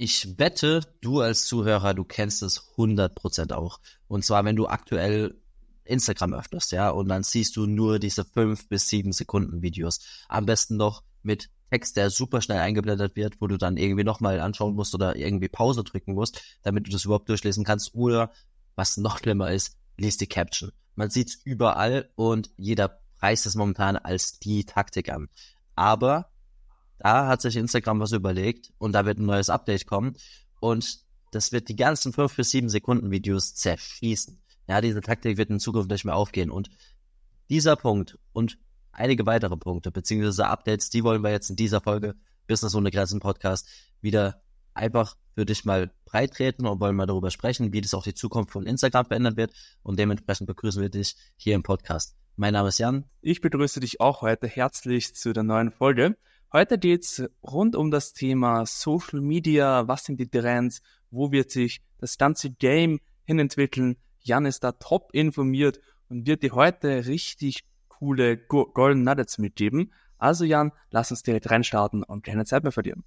Ich wette, du als Zuhörer, du kennst es 100% auch. Und zwar, wenn du aktuell Instagram öffnest, ja, und dann siehst du nur diese fünf bis sieben Sekunden Videos. Am besten noch mit Text, der super schnell eingeblendet wird, wo du dann irgendwie nochmal anschauen musst oder irgendwie Pause drücken musst, damit du das überhaupt durchlesen kannst. Oder, was noch schlimmer ist, liest die Caption. Man sieht's überall und jeder preist es momentan als die Taktik an. Aber da hat sich Instagram was überlegt und da wird ein neues Update kommen und das wird die ganzen fünf bis sieben Sekunden Videos zerschießen. Ja, diese Taktik wird in Zukunft nicht mehr aufgehen und dieser Punkt und einige weitere Punkte beziehungsweise Updates, die wollen wir jetzt in dieser Folge Business ohne Grenzen Podcast wieder einfach für dich mal breit treten und wollen mal darüber sprechen, wie das auch die Zukunft von Instagram verändern wird und dementsprechend begrüßen wir dich hier im Podcast. Mein Name ist Jan. Ich begrüße dich auch heute herzlich zu der neuen Folge. Heute geht's rund um das Thema Social Media. Was sind die Trends? Wo wird sich das ganze Game hinentwickeln? Jan ist da top informiert und wird dir heute richtig coole Golden Nuggets mitgeben. Also Jan, lass uns direkt reinstarten und keine Zeit mehr verlieren.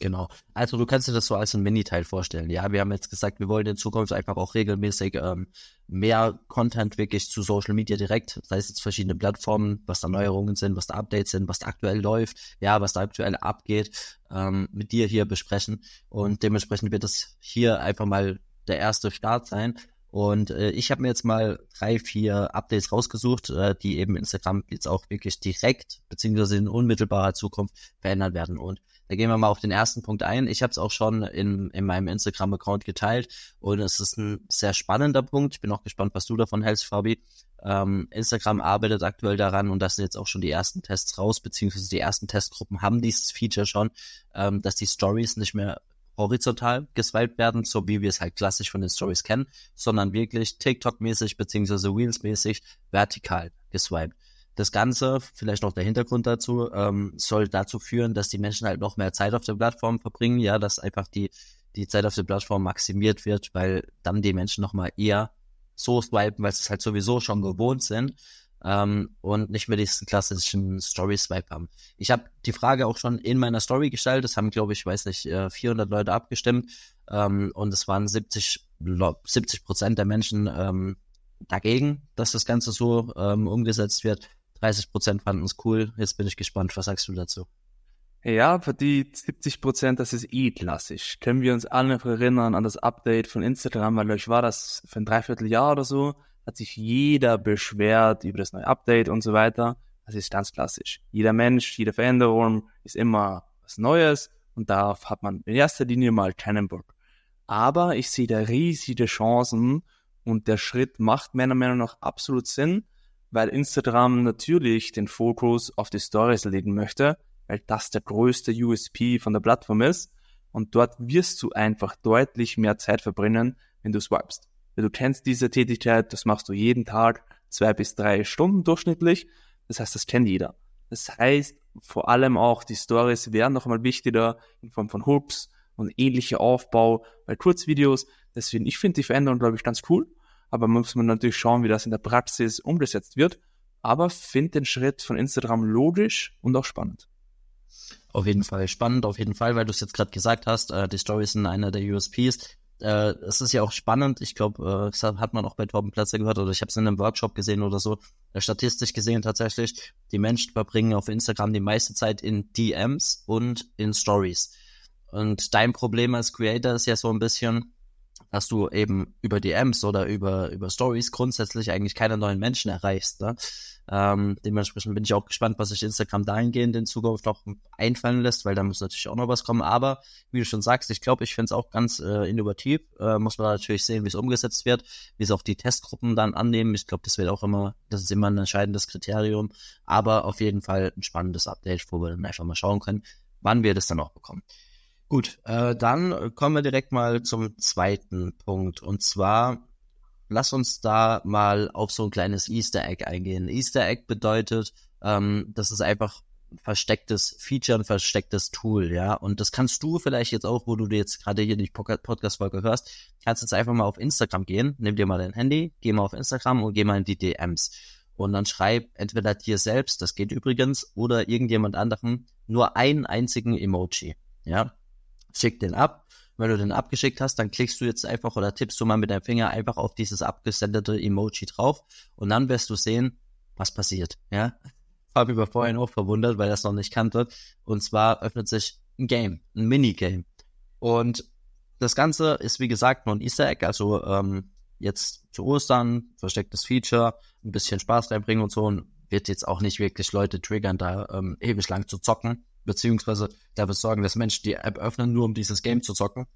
Genau. Also du kannst dir das so als ein Mini-Teil vorstellen. Ja, wir haben jetzt gesagt, wir wollen in Zukunft einfach auch regelmäßig ähm, mehr Content wirklich zu Social Media direkt, sei es jetzt verschiedene Plattformen, was da Neuerungen sind, was da Updates sind, was da aktuell läuft, ja, was da aktuell abgeht, ähm, mit dir hier besprechen. Und dementsprechend wird das hier einfach mal der erste Start sein. Und äh, ich habe mir jetzt mal drei, vier Updates rausgesucht, äh, die eben Instagram jetzt auch wirklich direkt beziehungsweise in unmittelbarer Zukunft verändern werden. Und da gehen wir mal auf den ersten Punkt ein. Ich habe es auch schon in, in meinem Instagram-Account geteilt und es ist ein sehr spannender Punkt. Ich bin auch gespannt, was du davon hältst, Fabi. Ähm, Instagram arbeitet aktuell daran und das sind jetzt auch schon die ersten Tests raus, beziehungsweise die ersten Testgruppen haben dieses Feature schon, ähm, dass die Stories nicht mehr horizontal geswiped werden, so wie wir es halt klassisch von den Stories kennen, sondern wirklich TikTok-mäßig beziehungsweise Reels-mäßig vertikal geswiped. Das Ganze, vielleicht noch der Hintergrund dazu, ähm, soll dazu führen, dass die Menschen halt noch mehr Zeit auf der Plattform verbringen, ja, dass einfach die, die Zeit auf der Plattform maximiert wird, weil dann die Menschen nochmal eher so swipen, weil sie es halt sowieso schon gewohnt sind ähm, und nicht mehr diesen klassischen Story-Swipe haben. Ich habe die Frage auch schon in meiner Story gestellt, das haben, glaube ich, weiß nicht, 400 äh, Leute abgestimmt ähm, und es waren 70 70 Prozent der Menschen ähm, dagegen, dass das Ganze so ähm, umgesetzt wird. 30 Prozent fanden es cool. Jetzt bin ich gespannt. Was sagst du dazu? Ja, für die 70 Prozent, das ist eh klassisch. Können wir uns alle noch erinnern an das Update von Instagram, weil euch war das für ein Dreivierteljahr oder so, hat sich jeder beschwert über das neue Update und so weiter. Das ist ganz klassisch. Jeder Mensch, jede Veränderung ist immer was Neues und darauf hat man in erster Linie mal keinen Bock. Aber ich sehe da riesige Chancen und der Schritt macht meiner Meinung nach absolut Sinn, weil Instagram natürlich den Fokus auf die Stories legen möchte, weil das der größte USP von der Plattform ist. Und dort wirst du einfach deutlich mehr Zeit verbringen, wenn du swipest. Du kennst diese Tätigkeit, das machst du jeden Tag, zwei bis drei Stunden durchschnittlich. Das heißt, das kennt jeder. Das heißt, vor allem auch die Stories wären nochmal wichtiger in Form von Hooks und ähnlicher Aufbau bei Kurzvideos. Deswegen, ich finde die Veränderung, glaube ich, ganz cool aber muss man natürlich schauen, wie das in der Praxis umgesetzt wird. Aber finde den Schritt von Instagram logisch und auch spannend. Auf jeden Fall spannend, auf jeden Fall, weil du es jetzt gerade gesagt hast, äh, die Stories sind einer der USPs. Äh, es ist ja auch spannend, ich glaube, äh, das hat man auch bei Torben Platzer gehört oder ich habe es in einem Workshop gesehen oder so, äh, statistisch gesehen tatsächlich, die Menschen verbringen auf Instagram die meiste Zeit in DMs und in Stories. Und dein Problem als Creator ist ja so ein bisschen, dass du eben über DMs oder über, über Stories grundsätzlich eigentlich keine neuen Menschen erreichst. Ne? Ähm, dementsprechend bin ich auch gespannt, was sich Instagram dahingehend in Zukunft noch einfallen lässt, weil da muss natürlich auch noch was kommen. Aber wie du schon sagst, ich glaube, ich finde es auch ganz äh, innovativ. Äh, muss man natürlich sehen, wie es umgesetzt wird, wie es auch die Testgruppen dann annehmen. Ich glaube, das wird auch immer, das ist immer ein entscheidendes Kriterium. Aber auf jeden Fall ein spannendes Update, wo wir dann einfach mal schauen können, wann wir das dann auch bekommen. Gut, äh, dann kommen wir direkt mal zum zweiten Punkt. Und zwar, lass uns da mal auf so ein kleines Easter Egg eingehen. Easter Egg bedeutet, ähm, das ist einfach ein verstecktes Feature, ein verstecktes Tool, ja. Und das kannst du vielleicht jetzt auch, wo du jetzt gerade hier die Podcast-Folge hörst, kannst jetzt einfach mal auf Instagram gehen, nimm dir mal dein Handy, geh mal auf Instagram und geh mal in die DMs. Und dann schreib entweder dir selbst, das geht übrigens, oder irgendjemand anderem nur einen einzigen Emoji, ja schick den ab. Wenn du den abgeschickt hast, dann klickst du jetzt einfach oder tippst du mal mit deinem Finger einfach auf dieses abgesendete Emoji drauf und dann wirst du sehen, was passiert, ja. Habe ich mir vorhin auch verwundert, weil das noch nicht kannte. Und zwar öffnet sich ein Game, ein Minigame. Und das Ganze ist, wie gesagt, nur ein Easter Egg, also ähm, jetzt zu Ostern, verstecktes Feature, ein bisschen Spaß reinbringen und so und wird jetzt auch nicht wirklich Leute triggern, da ähm, ewig lang zu zocken, beziehungsweise dafür sorgen, dass Menschen die App öffnen, nur um dieses Game zu zocken.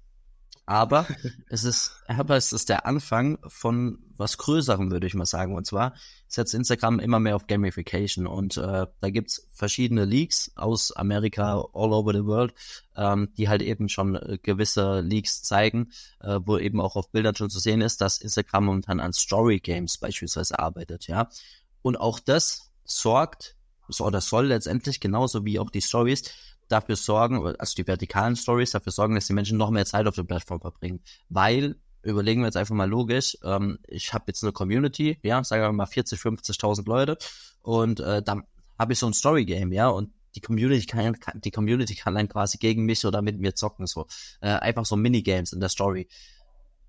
Aber es ist, aber es ist der Anfang von was Größerem, würde ich mal sagen. Und zwar setzt Instagram immer mehr auf Gamification. Und äh, da gibt's verschiedene Leaks aus Amerika, all over the world, ähm, die halt eben schon äh, gewisse Leaks zeigen, äh, wo eben auch auf Bildern schon zu sehen ist, dass Instagram momentan an Story Games beispielsweise arbeitet, ja. Und auch das sorgt, oder soll letztendlich genauso wie auch die Stories dafür sorgen, also die vertikalen Stories dafür sorgen, dass die Menschen noch mehr Zeit auf der Plattform verbringen. Weil, überlegen wir jetzt einfach mal logisch, ähm, ich habe jetzt eine Community, ja, sagen wir mal 40, 50.000 Leute und äh, dann habe ich so ein Story-Game, ja, und die Community kann, kann, die Community kann dann quasi gegen mich oder mit mir zocken, so. Äh, einfach so Minigames in der Story.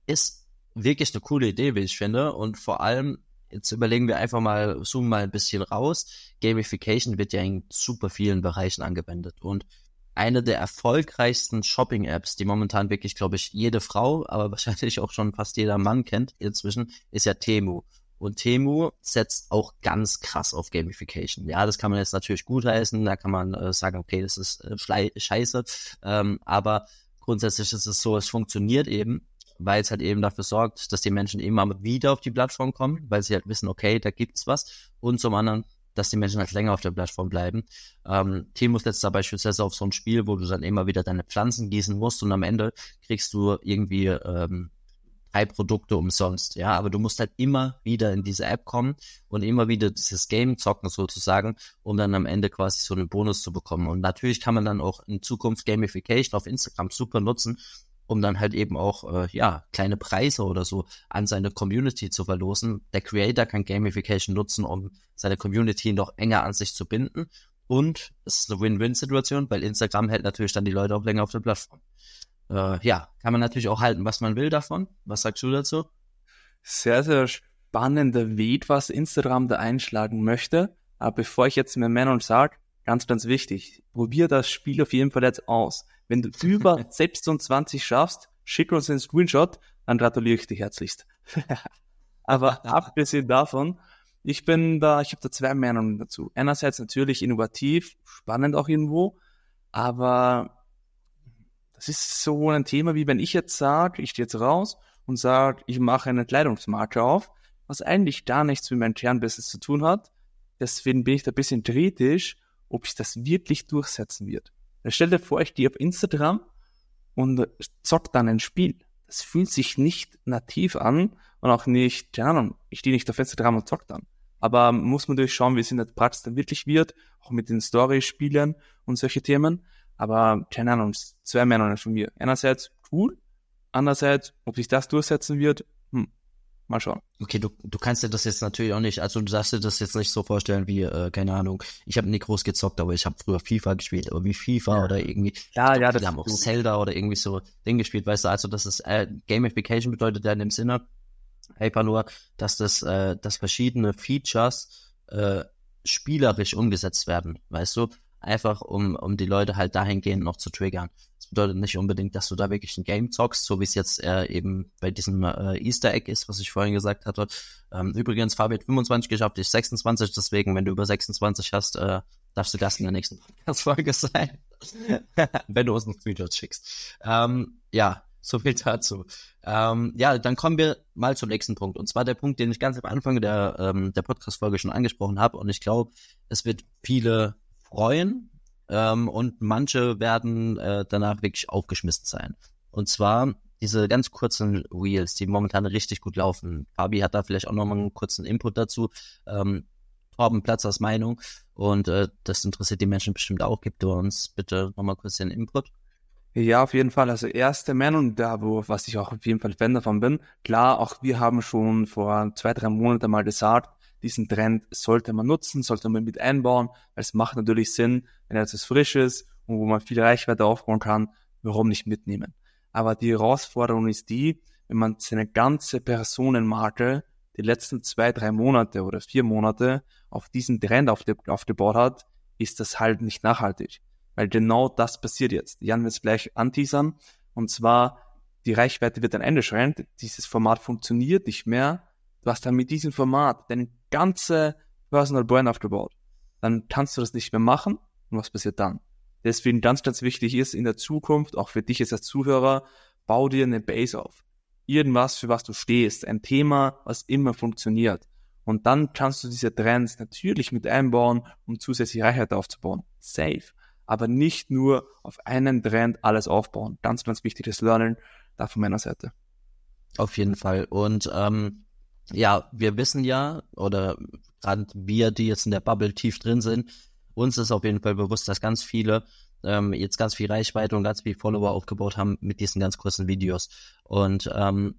Ist wirklich eine coole Idee, wie ich finde, und vor allem Jetzt überlegen wir einfach mal, zoomen mal ein bisschen raus. Gamification wird ja in super vielen Bereichen angewendet und eine der erfolgreichsten Shopping-Apps, die momentan wirklich, glaube ich, jede Frau, aber wahrscheinlich auch schon fast jeder Mann kennt inzwischen, ist ja Temu. Und Temu setzt auch ganz krass auf Gamification. Ja, das kann man jetzt natürlich gut heißen, da kann man äh, sagen, okay, das ist äh, scheiße, ähm, aber grundsätzlich ist es so, es funktioniert eben weil es halt eben dafür sorgt, dass die Menschen immer wieder auf die Plattform kommen, weil sie halt wissen, okay, da gibt's was. Und zum anderen, dass die Menschen halt länger auf der Plattform bleiben. Ähm, Timo setzt da beispielsweise auf so ein Spiel, wo du dann immer wieder deine Pflanzen gießen musst und am Ende kriegst du irgendwie ähm, drei Produkte umsonst. Ja, aber du musst halt immer wieder in diese App kommen und immer wieder dieses Game zocken sozusagen, um dann am Ende quasi so einen Bonus zu bekommen. Und natürlich kann man dann auch in Zukunft Gamification auf Instagram super nutzen, um dann halt eben auch äh, ja kleine Preise oder so an seine Community zu verlosen. Der Creator kann Gamification nutzen, um seine Community noch enger an sich zu binden. Und es ist eine Win-Win-Situation, weil Instagram hält natürlich dann die Leute auch länger auf der Plattform. Äh, ja, kann man natürlich auch halten, was man will davon. Was sagst du dazu? Sehr, sehr spannender Weg, was Instagram da einschlagen möchte. Aber bevor ich jetzt mehr Männern sage, ganz, ganz wichtig, probier das Spiel auf jeden Fall jetzt aus. Wenn du über 26 schaffst, schick uns einen Screenshot, dann gratuliere ich dir herzlichst. Aber abgesehen davon, ich bin da, ich habe da zwei Meinungen dazu. Einerseits natürlich innovativ, spannend auch irgendwo, aber das ist so ein Thema, wie wenn ich jetzt sage, ich stehe jetzt raus und sage, ich mache eine Kleidungsmarke auf, was eigentlich gar nichts mit meinem Kernbusiness zu tun hat. Deswegen bin ich da ein bisschen kritisch, ob sich das wirklich durchsetzen wird. Stell dir vor, ich gehe auf Instagram und zock dann ein Spiel. Das fühlt sich nicht nativ an und auch nicht, keine Ahnung, ich stehe nicht auf Instagram und zock dann. Aber muss man durchschauen, wie es in der Praxis dann wirklich wird, auch mit den Story-Spielen und solche Themen. Aber keine Ahnung, zwei Meinungen von mir. Einerseits cool, andererseits, ob sich das durchsetzen wird, Mal schauen. Okay, du, du kannst dir das jetzt natürlich auch nicht, also du darfst dir das jetzt nicht so vorstellen wie, äh, keine Ahnung, ich habe nie groß gezockt, aber ich habe früher FIFA gespielt, aber wie FIFA ja. oder irgendwie, ja, ja, das haben auch Zelda oder irgendwie so Ding gespielt, weißt du, also das ist, äh, Gamification bedeutet ja in dem Sinne, einfach nur, dass das, äh, dass verschiedene Features äh, spielerisch umgesetzt werden, weißt du, einfach um, um die Leute halt dahingehend noch zu triggern. Bedeutet nicht unbedingt, dass du da wirklich ein Game zockst, so wie es jetzt äh, eben bei diesem äh, Easter Egg ist, was ich vorhin gesagt hatte. Ähm, übrigens, Fabi hat 25 geschafft, ich 26, deswegen, wenn du über 26 hast, äh, darfst du Gast in der nächsten Podcast-Folge sein, wenn du uns noch Screenshots schickst. Ähm, ja, so viel dazu. Ähm, ja, dann kommen wir mal zum nächsten Punkt. Und zwar der Punkt, den ich ganz am Anfang der, ähm, der Podcast-Folge schon angesprochen habe. Und ich glaube, es wird viele freuen, ähm, und manche werden äh, danach wirklich aufgeschmissen sein. Und zwar diese ganz kurzen Reels, die momentan richtig gut laufen. Fabi hat da vielleicht auch nochmal einen kurzen Input dazu. Ähm, Torben Platzers Meinung und äh, das interessiert die Menschen bestimmt auch. Gib du uns bitte nochmal kurz den Input. Ja, auf jeden Fall. Also erste Meinung da, wo, was ich auch auf jeden Fall Fan davon bin. Klar, auch wir haben schon vor zwei, drei Monaten mal gesagt, diesen Trend sollte man nutzen, sollte man mit einbauen, weil es macht natürlich Sinn, wenn etwas frisch ist und wo man viel Reichweite aufbauen kann, warum nicht mitnehmen? Aber die Herausforderung ist die, wenn man seine ganze Personenmarke die letzten zwei, drei Monate oder vier Monate auf diesen Trend aufgebaut hat, ist das halt nicht nachhaltig. Weil genau das passiert jetzt. Jan wird es gleich anteasern. Und zwar, die Reichweite wird ein Ende schreien. Dieses Format funktioniert nicht mehr. Du hast dann mit diesem Format deine ganze Personal Brand aufgebaut. Dann kannst du das nicht mehr machen. Und was passiert dann? Deswegen ganz, ganz wichtig ist in der Zukunft, auch für dich als Zuhörer, bau dir eine Base auf. Irgendwas, für was du stehst. Ein Thema, was immer funktioniert. Und dann kannst du diese Trends natürlich mit einbauen, um zusätzliche Reichweite aufzubauen. Safe. Aber nicht nur auf einen Trend alles aufbauen. Ganz, ganz wichtiges Lernen da von meiner Seite. Auf jeden Fall. Und ähm, ja, wir wissen ja, oder gerade wir, die jetzt in der Bubble tief drin sind, uns ist auf jeden Fall bewusst, dass ganz viele ähm, jetzt ganz viel Reichweite und ganz viel Follower aufgebaut haben mit diesen ganz kurzen Videos. Und ähm,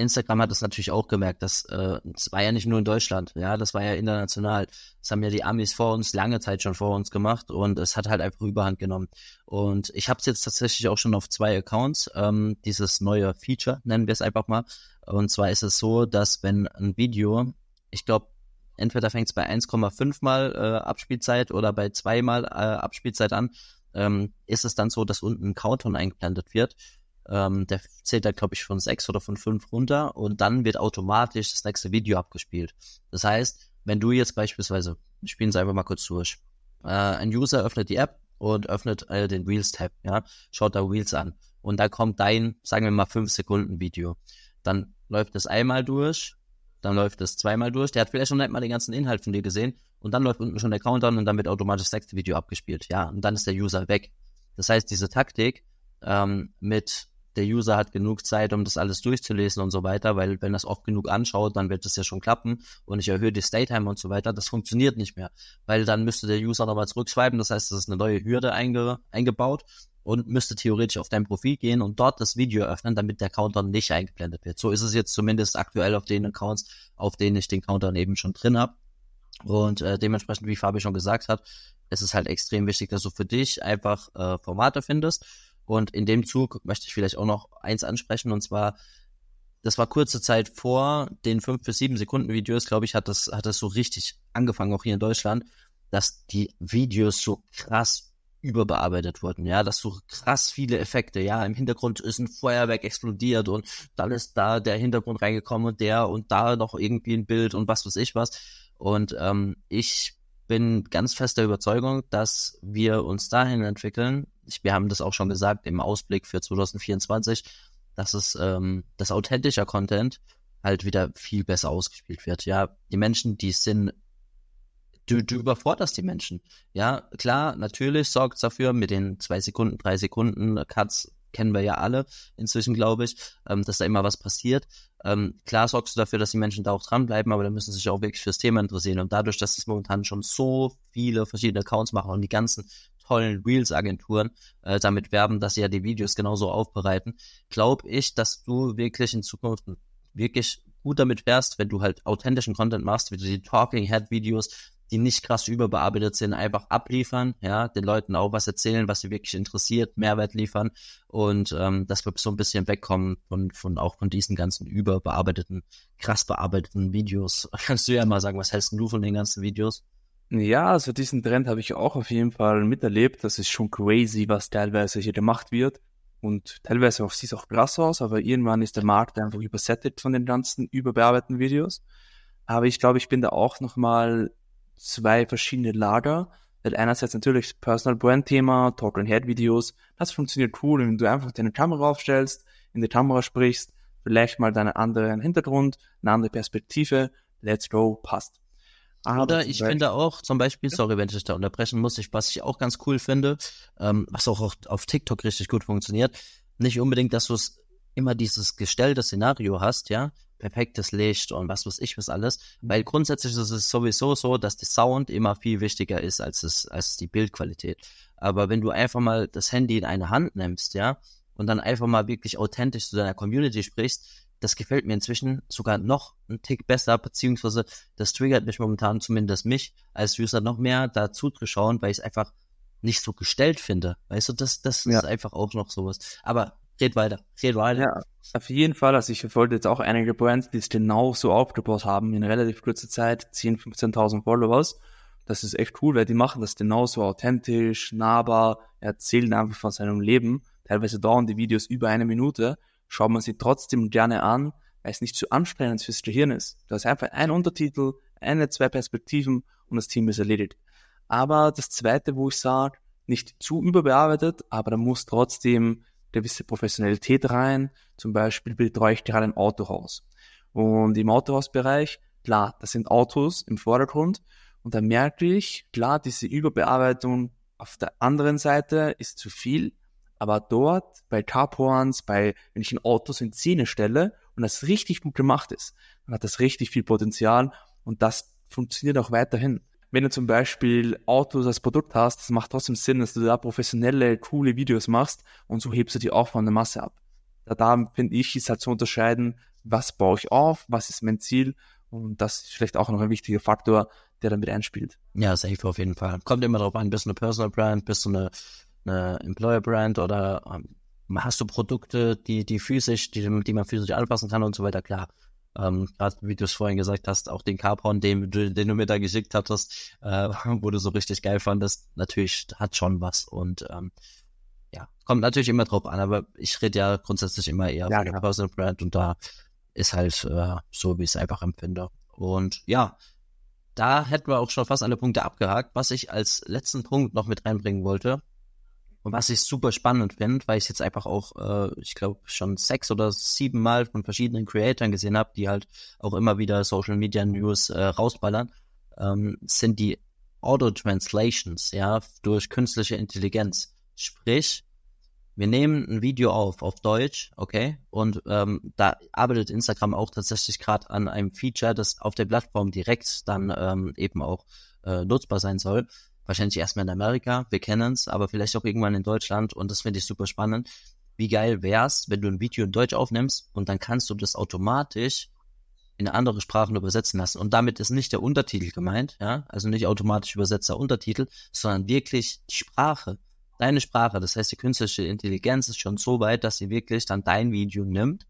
Instagram hat es natürlich auch gemerkt, dass äh, es war ja nicht nur in Deutschland, ja, das war ja international. Das haben ja die Amis vor uns lange Zeit schon vor uns gemacht und es hat halt einfach Überhand genommen. Und ich habe es jetzt tatsächlich auch schon auf zwei Accounts, ähm, dieses neue Feature, nennen wir es einfach mal. Und zwar ist es so, dass wenn ein Video, ich glaube, entweder fängt es bei 1,5 mal äh, Abspielzeit oder bei 2 mal äh, Abspielzeit an, ähm, ist es dann so, dass unten ein Countdown eingeblendet wird ähm, der zählt da, glaube ich, von sechs oder von fünf runter und dann wird automatisch das nächste Video abgespielt. Das heißt, wenn du jetzt beispielsweise, spielen Sie einfach mal kurz durch, äh, ein User öffnet die App und öffnet äh, den Reels-Tab, ja, schaut da Reels an und da kommt dein, sagen wir mal, fünf Sekunden Video. Dann läuft es einmal durch, dann läuft es zweimal durch. Der hat vielleicht schon nicht mal den ganzen Inhalt von dir gesehen und dann läuft unten schon der Countdown und dann wird automatisch das nächste Video abgespielt. Ja, und dann ist der User weg. Das heißt, diese Taktik ähm, mit der User hat genug Zeit, um das alles durchzulesen und so weiter, weil wenn das oft genug anschaut, dann wird es ja schon klappen und ich erhöhe die Stay-Time und so weiter. Das funktioniert nicht mehr, weil dann müsste der User nochmal zurückswipen, das heißt, es ist eine neue Hürde einge eingebaut und müsste theoretisch auf dein Profil gehen und dort das Video öffnen, damit der Counter nicht eingeblendet wird. So ist es jetzt zumindest aktuell auf den Accounts, auf denen ich den Counter eben schon drin habe. Und äh, dementsprechend, wie Fabi schon gesagt hat, es ist halt extrem wichtig, dass du für dich einfach äh, Formate findest und in dem Zug möchte ich vielleicht auch noch eins ansprechen, und zwar, das war kurze Zeit vor den fünf bis sieben Sekunden Videos, glaube ich, hat das, hat das so richtig angefangen, auch hier in Deutschland, dass die Videos so krass überbearbeitet wurden, ja, dass so krass viele Effekte, ja, im Hintergrund ist ein Feuerwerk explodiert und dann ist da der Hintergrund reingekommen und der und da noch irgendwie ein Bild und was weiß ich was. Und ähm, ich bin ganz fester Überzeugung, dass wir uns dahin entwickeln, ich, wir haben das auch schon gesagt im Ausblick für 2024, dass es ähm, das authentischer Content halt wieder viel besser ausgespielt wird. Ja, die Menschen, die sind du, du überforderst die Menschen. Ja, klar, natürlich sorgt dafür mit den zwei Sekunden, drei Sekunden Cuts, kennen wir ja alle inzwischen, glaube ich, ähm, dass da immer was passiert. Ähm, klar sorgst du dafür, dass die Menschen da auch dranbleiben, aber da müssen sich auch wirklich fürs Thema interessieren. Und dadurch, dass es momentan schon so viele verschiedene Accounts machen und die ganzen tollen Reels-Agenturen äh, damit werben, dass sie ja die Videos genauso aufbereiten, glaube ich, dass du wirklich in Zukunft wirklich gut damit fährst, wenn du halt authentischen Content machst, wie die Talking Head Videos, die nicht krass überbearbeitet sind, einfach abliefern, ja, den Leuten auch was erzählen, was sie wirklich interessiert, Mehrwert liefern und ähm, dass wir so ein bisschen wegkommen von, von auch von diesen ganzen überbearbeiteten, krass bearbeiteten Videos. Kannst du ja mal sagen, was hältst du von den ganzen Videos? Ja, also diesen Trend habe ich auch auf jeden Fall miterlebt. Das ist schon crazy, was teilweise hier gemacht wird. Und teilweise auch, sieht es auch krass aus, aber irgendwann ist der Markt einfach übersättigt von den ganzen überbearbeiteten Videos. Aber ich glaube, ich bin da auch nochmal zwei verschiedene Lager. Weil einerseits natürlich das Personal Brand Thema, Talk and Head Videos. Das funktioniert cool, wenn du einfach deine Kamera aufstellst, in die Kamera sprichst, vielleicht mal deinen anderen Hintergrund, eine andere Perspektive. Let's go, passt. Oder ich finde auch, zum Beispiel, sorry, wenn ich dich da unterbrechen muss, ich, was ich auch ganz cool finde, ähm, was auch auf, TikTok richtig gut funktioniert, nicht unbedingt, dass du es immer dieses gestellte Szenario hast, ja, perfektes Licht und was weiß ich was alles, mhm. weil grundsätzlich ist es sowieso so, dass der Sound immer viel wichtiger ist als es, als die Bildqualität. Aber wenn du einfach mal das Handy in eine Hand nimmst, ja, und dann einfach mal wirklich authentisch zu deiner Community sprichst, das gefällt mir inzwischen sogar noch einen Tick besser, beziehungsweise das triggert mich momentan zumindest mich als User noch mehr dazu zu schauen, weil ich es einfach nicht so gestellt finde. Weißt du, das, das Ja. ist einfach auch noch sowas. Aber red weiter, red weiter. Ja, auf jeden Fall. Also ich verfolge jetzt auch einige Brands, die es genau so aufgebaut haben, in relativ kurzer Zeit, 10.000, 15.000 Followers. Das ist echt cool, weil die machen das genauso authentisch, nahbar, erzählen einfach von seinem Leben. Teilweise dauern die Videos über eine Minute, schaut man sie trotzdem gerne an, weil es nicht zu anstrengend fürs Gehirn ist. Da ist einfach ein Untertitel, eine, zwei Perspektiven und das Team ist erledigt. Aber das zweite, wo ich sage, nicht zu überbearbeitet, aber da muss trotzdem gewisse Professionalität rein. Zum Beispiel betreue ich gerade ein Autohaus. Und im Autohausbereich, klar, das sind Autos im Vordergrund. Und da merke ich, klar, diese Überbearbeitung auf der anderen Seite ist zu viel. Aber dort bei Carporns, bei, wenn ich ein Auto in Szene stelle und das richtig gut gemacht ist, dann hat das richtig viel Potenzial und das funktioniert auch weiterhin. Wenn du zum Beispiel Autos als Produkt hast, das macht trotzdem Sinn, dass du da professionelle, coole Videos machst und so hebst du die auch von der Masse ab. Da, da finde ich, ist halt zu unterscheiden, was baue ich auf, was ist mein Ziel und das ist vielleicht auch noch ein wichtiger Faktor, der damit einspielt. Ja, safe auf jeden Fall. Kommt immer drauf an, bist du eine Personal Brand, bist du eine, eine Employer Brand oder ähm, hast du Produkte, die, die physisch, die, die man physisch anpassen kann und so weiter, klar. Ähm, Gerade wie du es vorhin gesagt hast, auch den Carporn, den, du- den du mir da geschickt hattest, äh, wo du so richtig geil fandest, natürlich hat schon was und ähm, ja, kommt natürlich immer drauf an, aber ich rede ja grundsätzlich immer eher Ja, von der genau. Personal Brand und da ist halt äh, so, wie ich es einfach empfinde. Und ja, da hätten wir auch schon fast alle Punkte abgehakt. Was ich als letzten Punkt noch mit reinbringen wollte und was ich super spannend finde, weil ich jetzt einfach auch, äh, ich glaube, schon sechs oder sieben Mal von verschiedenen Creatoren gesehen habe, die halt auch immer wieder Social Media News äh, rausballern, ähm, sind die Auto-Translations, ja, durch künstliche Intelligenz. Sprich, wir nehmen ein Video auf, auf Deutsch, okay, und ähm, da arbeitet Instagram auch tatsächlich gerade an einem Feature, das auf der Plattform direkt dann ähm, eben auch äh, nutzbar sein soll. Wahrscheinlich erstmal in Amerika, wir kennen es, aber vielleicht auch irgendwann in Deutschland und das finde ich super spannend. Wie geil wär's, wenn du ein Video in Deutsch aufnimmst und dann kannst du das automatisch in andere Sprachen übersetzen lassen. Und damit ist nicht der Untertitel gemeint, ja, also nicht automatisch übersetzter Untertitel, sondern wirklich die Sprache, deine Sprache. Das heißt, die künstliche Intelligenz ist schon so weit, dass sie wirklich dann dein Video nimmt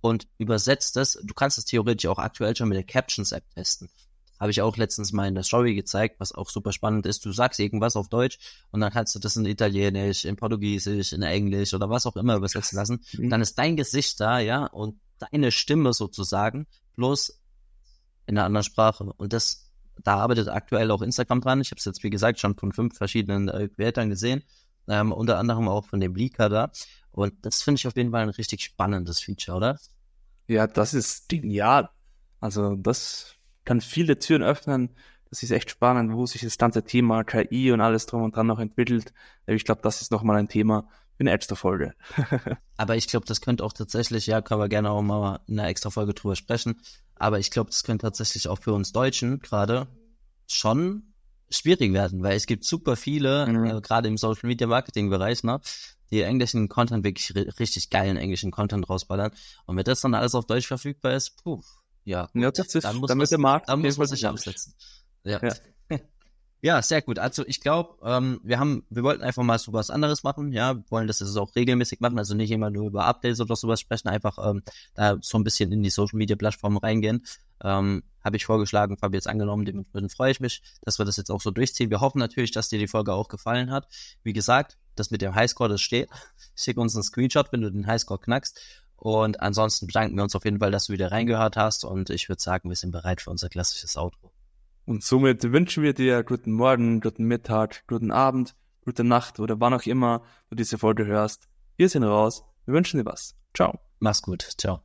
und übersetzt es. Du kannst es theoretisch auch aktuell schon mit der Captions-App testen. Habe ich auch letztens mal in der Story gezeigt, was auch super spannend ist. Du sagst irgendwas auf Deutsch und dann kannst du das in Italienisch, in Portugiesisch, in Englisch oder was auch immer übersetzen lassen. Mhm. Dann ist dein Gesicht da, ja, und deine Stimme sozusagen, bloß in einer anderen Sprache. Und das, da arbeitet aktuell auch Instagram dran. Ich habe es jetzt, wie gesagt, schon von fünf verschiedenen äh, gesehen. Ähm, unter anderem auch von dem Leaker da. Und das finde ich auf jeden Fall ein richtig spannendes Feature, oder? Ja, das ist genial. Also das kann viele Türen öffnen. Das ist echt spannend, wo sich das ganze Thema KI und alles drum und dran noch entwickelt. Ich glaube, das ist nochmal ein Thema für eine extra Folge. Aber ich glaube, das könnte auch tatsächlich, ja, können wir gerne auch mal in einer extra Folge drüber sprechen. Aber ich glaube, das könnte tatsächlich auch für uns Deutschen gerade schon schwierig werden, weil es gibt super viele, Mhm. äh, gerade im Social Media Marketing Bereich, ne, die englischen Content wirklich ri richtig geilen englischen Content rausballern. Und wenn das dann alles auf Deutsch verfügbar ist, puh, ja, Ja, das ist, dann muss damit man, der Markt dann muss man sich absetzen. Ja. Ja. Ja, sehr gut. Also ich glaube, ähm, wir haben, wir wollten einfach mal so was anderes machen. Ja, wir wollen das jetzt auch regelmäßig machen, also nicht immer nur über Updates oder sowas sprechen, einfach ähm, da so ein bisschen in die Social Media Plattformen reingehen. Ähm, Habe ich vorgeschlagen, habe jetzt angenommen, dementsprechend freue ich mich, dass wir das jetzt auch so durchziehen. Wir hoffen natürlich, dass dir die Folge auch gefallen hat. Wie gesagt, das mit dem Highscore, das steht. Schick uns einen Screenshot, wenn du den Highscore knackst. Und ansonsten bedanken wir uns auf jeden Fall, dass du wieder reingehört hast. Und ich würde sagen, wir sind bereit für unser klassisches Outro. Und somit wünschen wir dir guten Morgen, guten Mittag, guten Abend, gute Nacht oder wann auch immer du diese Folge hörst. Wir sind raus. Wir wünschen dir was. Ciao. Mach's gut. Ciao.